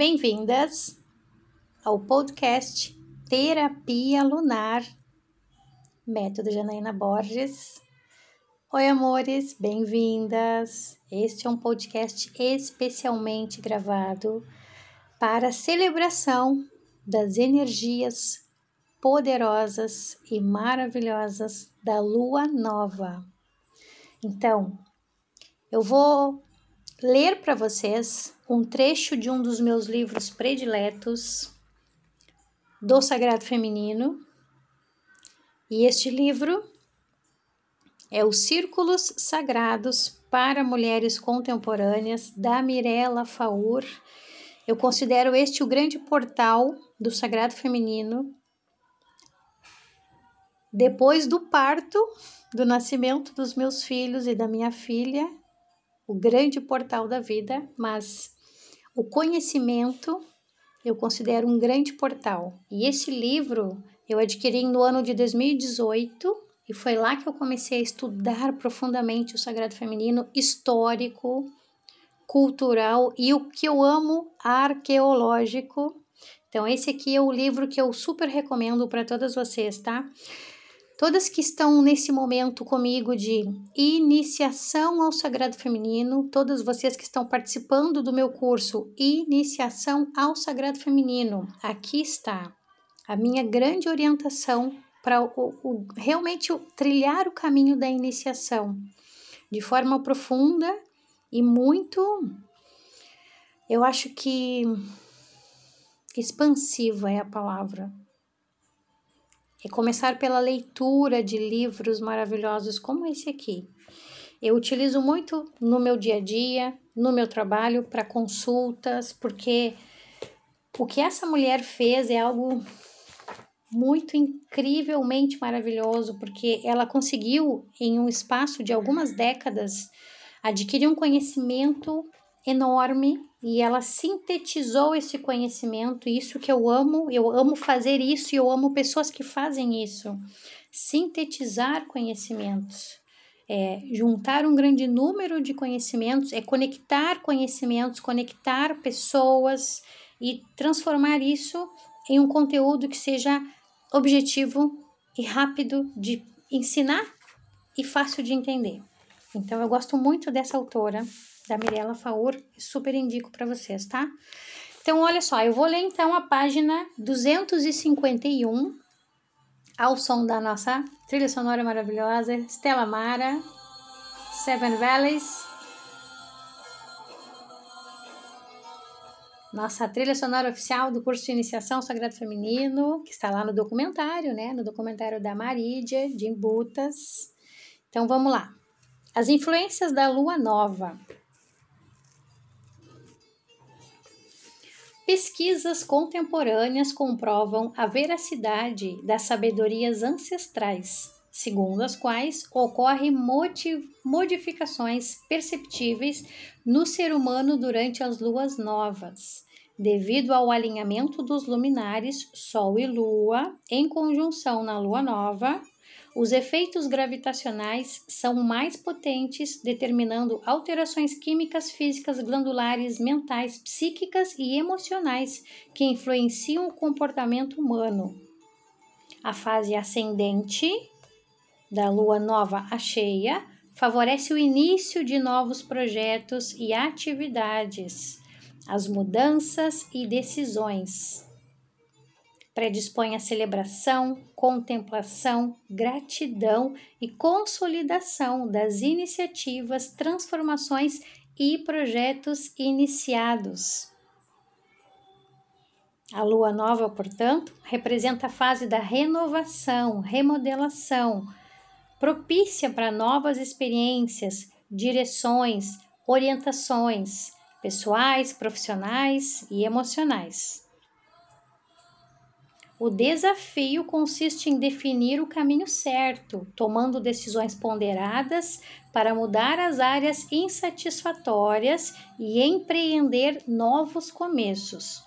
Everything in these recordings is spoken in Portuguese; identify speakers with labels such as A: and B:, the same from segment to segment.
A: Bem-vindas ao podcast Terapia Lunar, método Janaína Borges. Oi, amores, bem-vindas. Este é um podcast especialmente gravado para a celebração das energias poderosas e maravilhosas da lua nova. Então, eu vou ler para vocês um trecho de um dos meus livros prediletos do Sagrado Feminino. E este livro é Os Círculos Sagrados para Mulheres Contemporâneas, da Mirella Faur. Eu considero este o grande portal do Sagrado Feminino. Depois do parto, do nascimento dos meus filhos e da minha filha, o grande portal da vida, mas o conhecimento eu considero um grande portal. E esse livro eu adquiri no ano de 2018 e foi lá que eu comecei a estudar profundamente o sagrado feminino histórico, cultural e o que eu amo arqueológico. Então esse aqui é o livro que eu super recomendo para todas vocês, tá? Todas que estão nesse momento comigo de iniciação ao sagrado feminino, todas vocês que estão participando do meu curso Iniciação ao Sagrado Feminino, aqui está a minha grande orientação para realmente trilhar o caminho da iniciação de forma profunda e muito, eu acho que expansiva é a palavra é começar pela leitura de livros maravilhosos como esse aqui. Eu utilizo muito no meu dia a dia, no meu trabalho, para consultas, porque o que essa mulher fez é algo muito incrivelmente maravilhoso, porque ela conseguiu, em um espaço de algumas décadas, adquirir um conhecimento enorme e ela sintetizou esse conhecimento, isso que eu amo, eu amo fazer isso e eu amo pessoas que fazem isso. Sintetizar conhecimentos, é juntar um grande número de conhecimentos, é conectar conhecimentos, conectar pessoas e transformar isso em um conteúdo que seja objetivo e rápido de ensinar e fácil de entender. Então eu gosto muito dessa autora, da Mirella Faur, super indico para vocês, tá? Então, olha só, eu vou ler então a página 251 ao som da nossa trilha sonora maravilhosa, Stella Mara, Seven Valleys. Nossa trilha sonora oficial do curso de iniciação Sagrado Feminino, que está lá no documentário, né? No documentário da Marídia, de Imbutas. Então vamos lá. As influências da lua nova. Pesquisas contemporâneas comprovam a veracidade das sabedorias ancestrais, segundo as quais ocorrem modificações perceptíveis no ser humano durante as luas novas, devido ao alinhamento dos luminares Sol e Lua em conjunção na lua nova os efeitos gravitacionais são mais potentes, determinando alterações químicas, físicas, glandulares, mentais, psíquicas e emocionais que influenciam o comportamento humano. A fase ascendente da lua nova a cheia favorece o início de novos projetos e atividades, as mudanças e decisões predispõe à celebração, contemplação, gratidão e consolidação das iniciativas, transformações e projetos iniciados. A lua nova, portanto, representa a fase da renovação, remodelação, propícia para novas experiências, direções, orientações pessoais, profissionais e emocionais. O desafio consiste em definir o caminho certo, tomando decisões ponderadas para mudar as áreas insatisfatórias e empreender novos começos.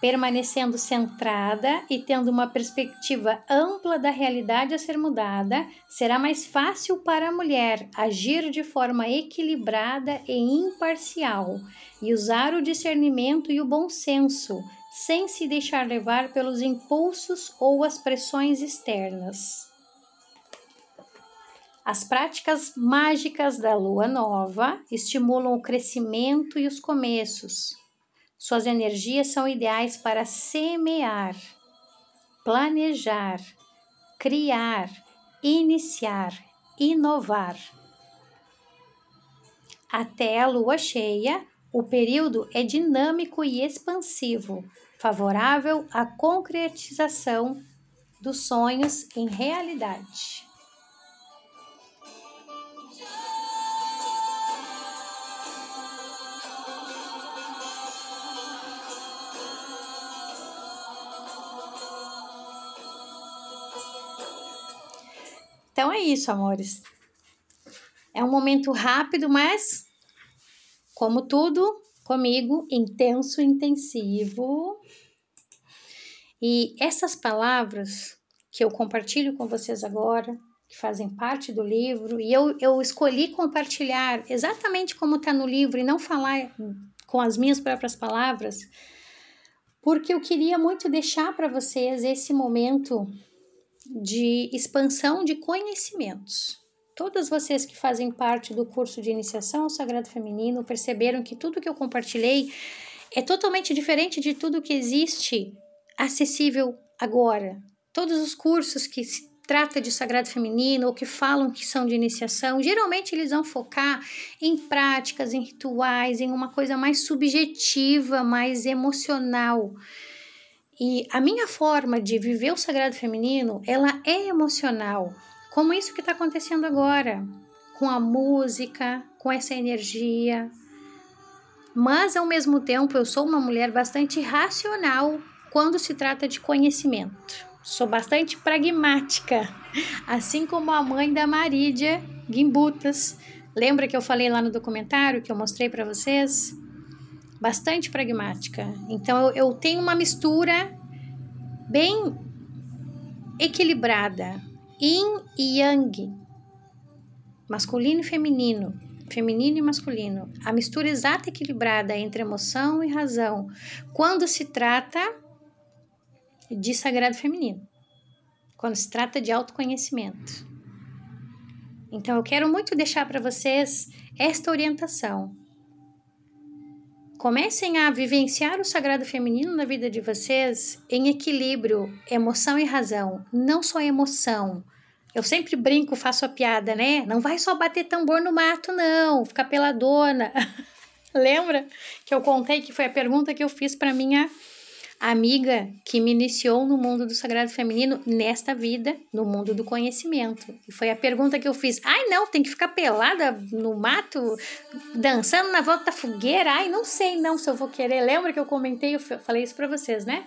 A: permanecendo centrada e tendo uma perspectiva ampla da realidade a ser mudada, será mais fácil para a mulher agir de forma equilibrada e imparcial e usar o discernimento e o bom senso, sem se deixar levar pelos impulsos ou as pressões externas. As práticas mágicas da lua nova estimulam o crescimento e os começos, suas energias são ideais para semear, planejar, criar, iniciar, inovar. Até a lua cheia, o período é dinâmico e expansivo, favorável à concretização dos sonhos em realidade. Então é isso, amores. É um momento rápido, mas como tudo, comigo, intenso, intensivo. E essas palavras que eu compartilho com vocês agora, que fazem parte do livro, e eu, eu escolhi compartilhar exatamente como está no livro e não falar com as minhas próprias palavras, porque eu queria muito deixar para vocês esse momento de expansão de conhecimentos. Todas vocês que fazem parte do curso de iniciação ao Sagrado Feminino perceberam que tudo que eu compartilhei é totalmente diferente de tudo que existe acessível agora. Todos os cursos que se trata de sagrado feminino ou que falam que são de iniciação, geralmente eles vão focar em práticas, em rituais, em uma coisa mais subjetiva, mais emocional. E a minha forma de viver o sagrado feminino, ela é emocional, como isso que está acontecendo agora, com a música, com essa energia. Mas ao mesmo tempo, eu sou uma mulher bastante racional quando se trata de conhecimento. Sou bastante pragmática, assim como a mãe da Marídia Gimbutas. Lembra que eu falei lá no documentário que eu mostrei para vocês? bastante pragmática. Então eu, eu tenho uma mistura bem equilibrada, yin e yang, masculino e feminino, feminino e masculino, a mistura exata e equilibrada entre emoção e razão, quando se trata de sagrado feminino, quando se trata de autoconhecimento. Então eu quero muito deixar para vocês esta orientação. Comecem a vivenciar o sagrado feminino na vida de vocês em equilíbrio, emoção e razão, não só emoção. Eu sempre brinco, faço a piada, né? Não vai só bater tambor no mato, não, ficar peladona. Lembra que eu contei que foi a pergunta que eu fiz para minha amiga que me iniciou no mundo do sagrado feminino nesta vida, no mundo do conhecimento. E foi a pergunta que eu fiz: ai, não, tem que ficar pelada no mato, dançando na volta da fogueira? Ai, não sei não se eu vou querer. Lembra que eu comentei, eu falei isso para vocês, né?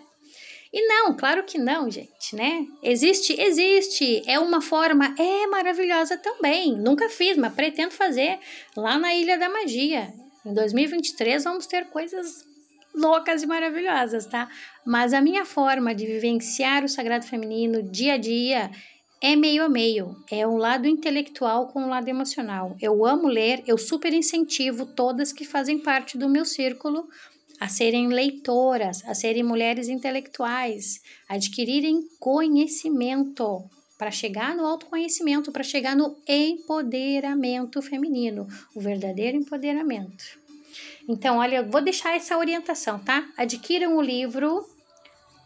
A: E não, claro que não, gente, né? Existe, existe. É uma forma, é maravilhosa também. Nunca fiz, mas pretendo fazer lá na Ilha da Magia. Em 2023 vamos ter coisas loucas e maravilhosas, tá? Mas a minha forma de vivenciar o sagrado feminino dia a dia é meio a meio. É um lado intelectual com um lado emocional. Eu amo ler, eu super incentivo todas que fazem parte do meu círculo a serem leitoras, a serem mulheres intelectuais, adquirirem conhecimento para chegar no autoconhecimento, para chegar no empoderamento feminino, o verdadeiro empoderamento. Então, olha, eu vou deixar essa orientação, tá? Adquiram o livro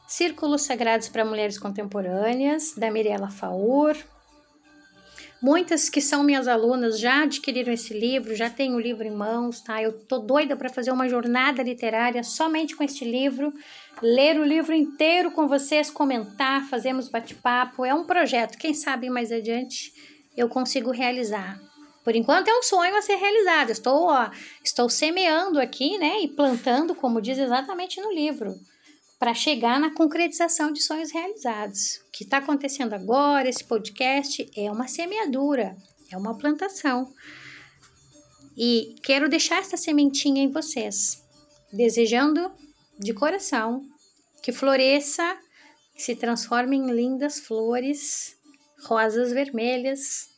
A: Círculos Sagrados para Mulheres Contemporâneas, da Mirella Faur. Muitas que são minhas alunas já adquiriram esse livro, já têm o livro em mãos, tá? Eu tô doida para fazer uma jornada literária somente com este livro, ler o livro inteiro com vocês, comentar, fazemos bate-papo. É um projeto, quem sabe mais adiante eu consigo realizar. Por enquanto é um sonho a ser realizado. Estou, ó, estou semeando aqui, né, e plantando, como diz exatamente no livro, para chegar na concretização de sonhos realizados. O que está acontecendo agora, esse podcast, é uma semeadura, é uma plantação. E quero deixar essa sementinha em vocês, desejando de coração que floresça, que se transforme em lindas flores, rosas vermelhas,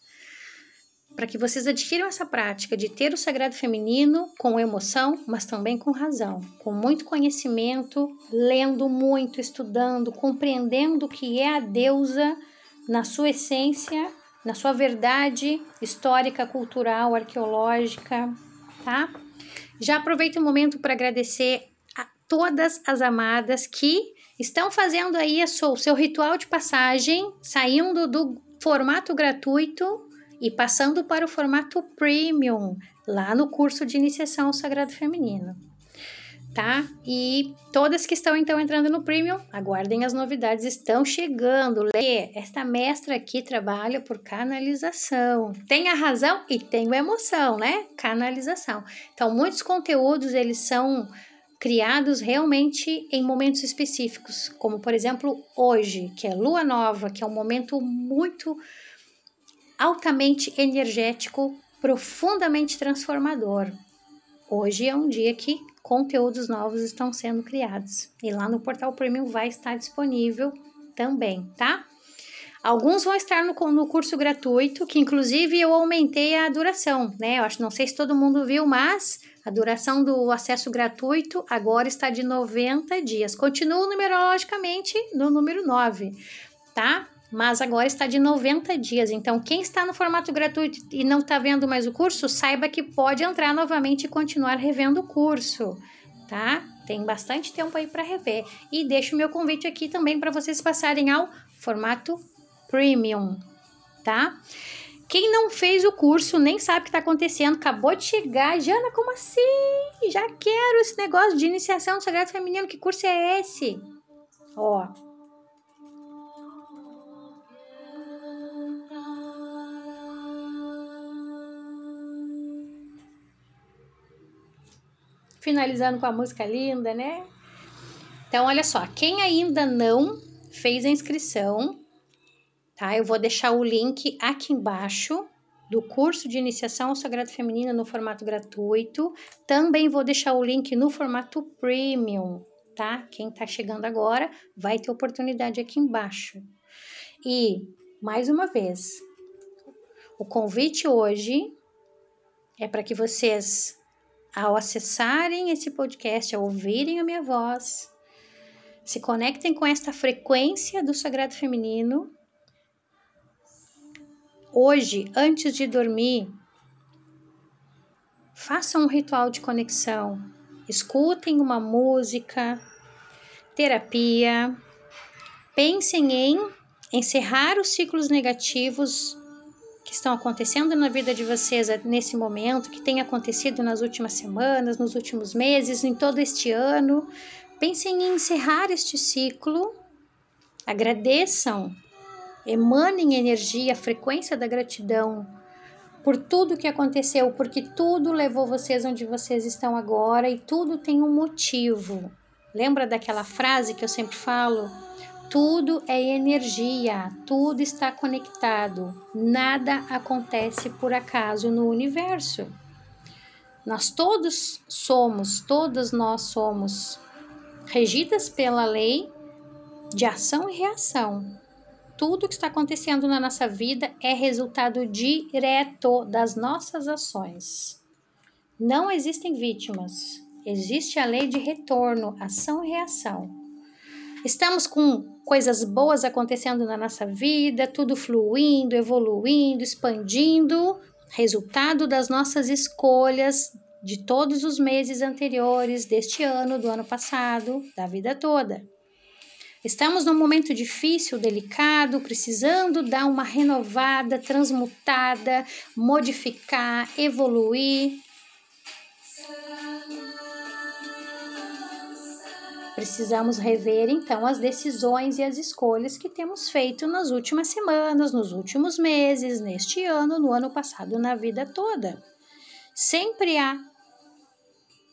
A: para que vocês adquiram essa prática de ter o sagrado feminino com emoção, mas também com razão, com muito conhecimento, lendo muito, estudando, compreendendo o que é a deusa na sua essência, na sua verdade histórica, cultural, arqueológica, tá? Já aproveito o momento para agradecer a todas as amadas que estão fazendo aí o seu ritual de passagem, saindo do formato gratuito e passando para o formato premium, lá no curso de iniciação ao sagrado feminino. Tá? E todas que estão então entrando no premium, aguardem as novidades, estão chegando. Lê, esta mestra aqui trabalha por canalização. Tem a razão e tem a emoção, né? Canalização. Então, muitos conteúdos eles são criados realmente em momentos específicos, como por exemplo hoje, que é lua nova, que é um momento muito altamente energético, profundamente transformador. Hoje é um dia que conteúdos novos estão sendo criados e lá no portal Premium vai estar disponível também, tá? Alguns vão estar no, no curso gratuito, que inclusive eu aumentei a duração, né? Eu acho, não sei se todo mundo viu, mas a duração do acesso gratuito agora está de 90 dias. Continua numerologicamente no número 9, tá? Mas agora está de 90 dias. Então, quem está no formato gratuito e não está vendo mais o curso, saiba que pode entrar novamente e continuar revendo o curso, tá? Tem bastante tempo aí para rever. E deixo o meu convite aqui também para vocês passarem ao formato premium, tá? Quem não fez o curso nem sabe o que está acontecendo, acabou de chegar. Jana, como assim? Já quero esse negócio de iniciação no Sagrado Feminino. Que curso é esse? Ó, finalizando com a música linda, né? Então, olha só, quem ainda não fez a inscrição, tá? Eu vou deixar o link aqui embaixo do curso de iniciação ao Sagrado Feminino no formato gratuito. Também vou deixar o link no formato premium, tá? Quem tá chegando agora vai ter oportunidade aqui embaixo. E, mais uma vez, o convite hoje é para que vocês ao acessarem esse podcast, ao ouvirem a minha voz, se conectem com esta frequência do sagrado feminino. Hoje, antes de dormir, façam um ritual de conexão. Escutem uma música, terapia. Pensem em encerrar os ciclos negativos que estão acontecendo na vida de vocês nesse momento, que tem acontecido nas últimas semanas, nos últimos meses, em todo este ano. Pensem em encerrar este ciclo. Agradeçam, emanem energia, frequência da gratidão por tudo que aconteceu, porque tudo levou vocês onde vocês estão agora e tudo tem um motivo. Lembra daquela frase que eu sempre falo? Tudo é energia, tudo está conectado, nada acontece por acaso no universo. Nós todos somos, todas nós somos regidas pela lei de ação e reação. Tudo que está acontecendo na nossa vida é resultado direto das nossas ações. Não existem vítimas, existe a lei de retorno, ação e reação. Estamos com coisas boas acontecendo na nossa vida, tudo fluindo, evoluindo, expandindo, resultado das nossas escolhas de todos os meses anteriores, deste ano, do ano passado, da vida toda. Estamos num momento difícil, delicado, precisando dar uma renovada, transmutada, modificar, evoluir, Precisamos rever então as decisões e as escolhas que temos feito nas últimas semanas, nos últimos meses, neste ano, no ano passado, na vida toda. Sempre há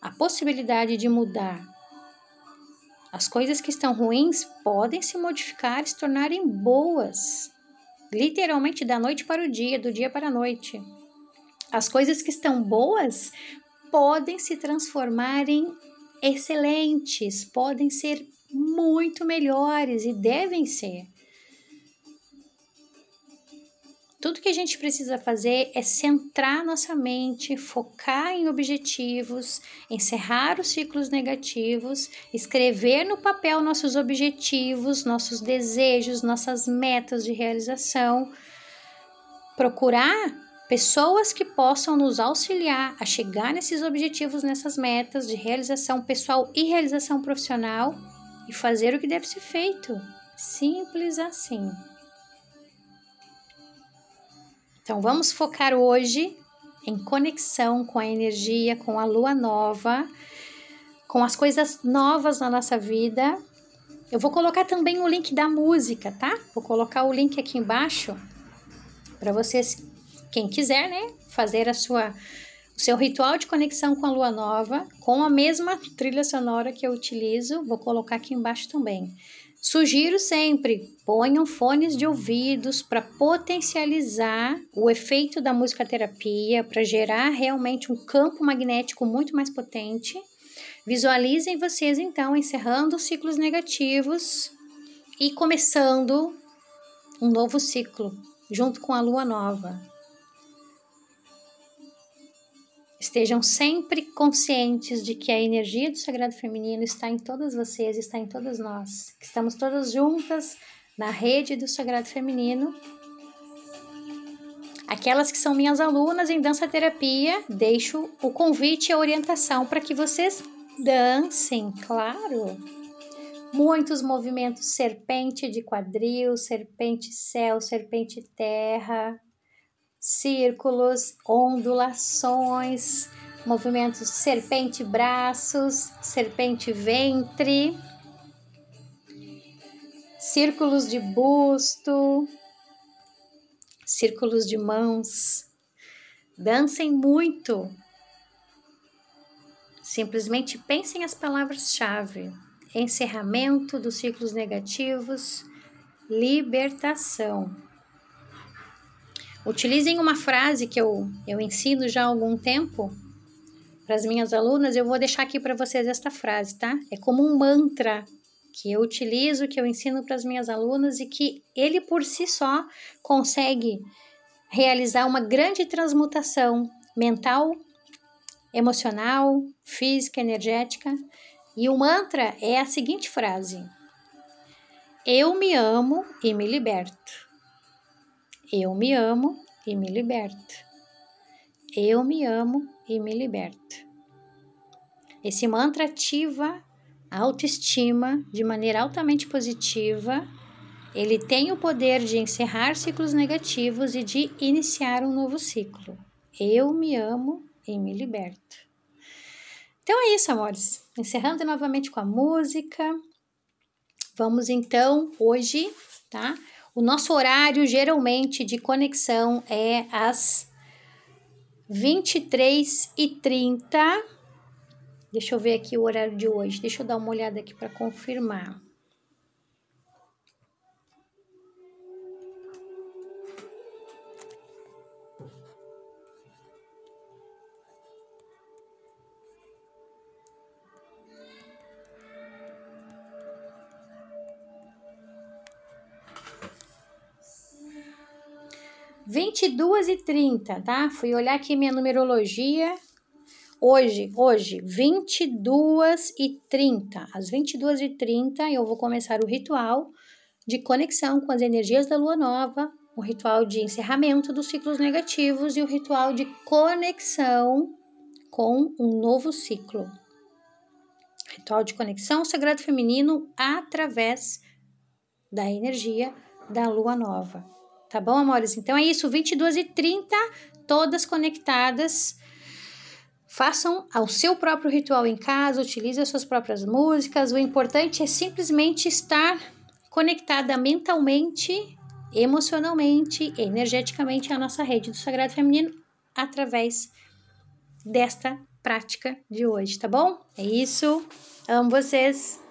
A: a possibilidade de mudar. As coisas que estão ruins podem se modificar e se tornarem boas, literalmente da noite para o dia, do dia para a noite. As coisas que estão boas podem se transformar em excelentes, podem ser muito melhores e devem ser. Tudo que a gente precisa fazer é centrar nossa mente, focar em objetivos, encerrar os ciclos negativos, escrever no papel nossos objetivos, nossos desejos, nossas metas de realização, procurar pessoas que possam nos auxiliar a chegar nesses objetivos, nessas metas de realização pessoal e realização profissional e fazer o que deve ser feito. Simples assim. Então vamos focar hoje em conexão com a energia, com a lua nova, com as coisas novas na nossa vida. Eu vou colocar também o link da música, tá? Vou colocar o link aqui embaixo para vocês, quem quiser, né, fazer a sua o seu ritual de conexão com a lua nova, com a mesma trilha sonora que eu utilizo, vou colocar aqui embaixo também. Sugiro sempre ponham fones de ouvidos para potencializar o efeito da musicoterapia, para gerar realmente um campo magnético muito mais potente. Visualizem vocês então encerrando os ciclos negativos e começando um novo ciclo junto com a lua nova. Estejam sempre conscientes de que a energia do sagrado feminino está em todas vocês, está em todas nós. Estamos todas juntas na rede do sagrado feminino. Aquelas que são minhas alunas em dança terapia, deixo o convite e a orientação para que vocês dancem, claro. Muitos movimentos serpente de quadril, serpente céu, serpente terra, círculos, ondulações, movimentos serpente braços, serpente ventre, círculos de busto, círculos de mãos. Dancem muito. Simplesmente pensem as palavras-chave: encerramento dos ciclos negativos, libertação. Utilizem uma frase que eu, eu ensino já há algum tempo para as minhas alunas. Eu vou deixar aqui para vocês esta frase, tá? É como um mantra que eu utilizo, que eu ensino para as minhas alunas e que ele por si só consegue realizar uma grande transmutação mental, emocional, física, energética. E o mantra é a seguinte frase: Eu me amo e me liberto. Eu me amo e me liberto. Eu me amo e me liberto. Esse mantra ativa a autoestima de maneira altamente positiva. Ele tem o poder de encerrar ciclos negativos e de iniciar um novo ciclo. Eu me amo e me liberto. Então é isso, amores. Encerrando novamente com a música. Vamos então hoje, tá? O nosso horário geralmente de conexão é às 23h30. Deixa eu ver aqui o horário de hoje. Deixa eu dar uma olhada aqui para confirmar. 22 e 30, tá? Fui olhar aqui minha numerologia. Hoje, hoje, 22 e 30. Às 22 e 30 eu vou começar o ritual de conexão com as energias da lua nova, o ritual de encerramento dos ciclos negativos e o ritual de conexão com um novo ciclo. Ritual de conexão ao sagrado feminino através da energia da lua nova. Tá bom, amores? Então é isso, 22 e 30, todas conectadas. Façam ao seu próprio ritual em casa, utilize as suas próprias músicas. O importante é simplesmente estar conectada mentalmente, emocionalmente, energeticamente à nossa rede do Sagrado Feminino através desta prática de hoje, tá bom? É isso. Amo vocês.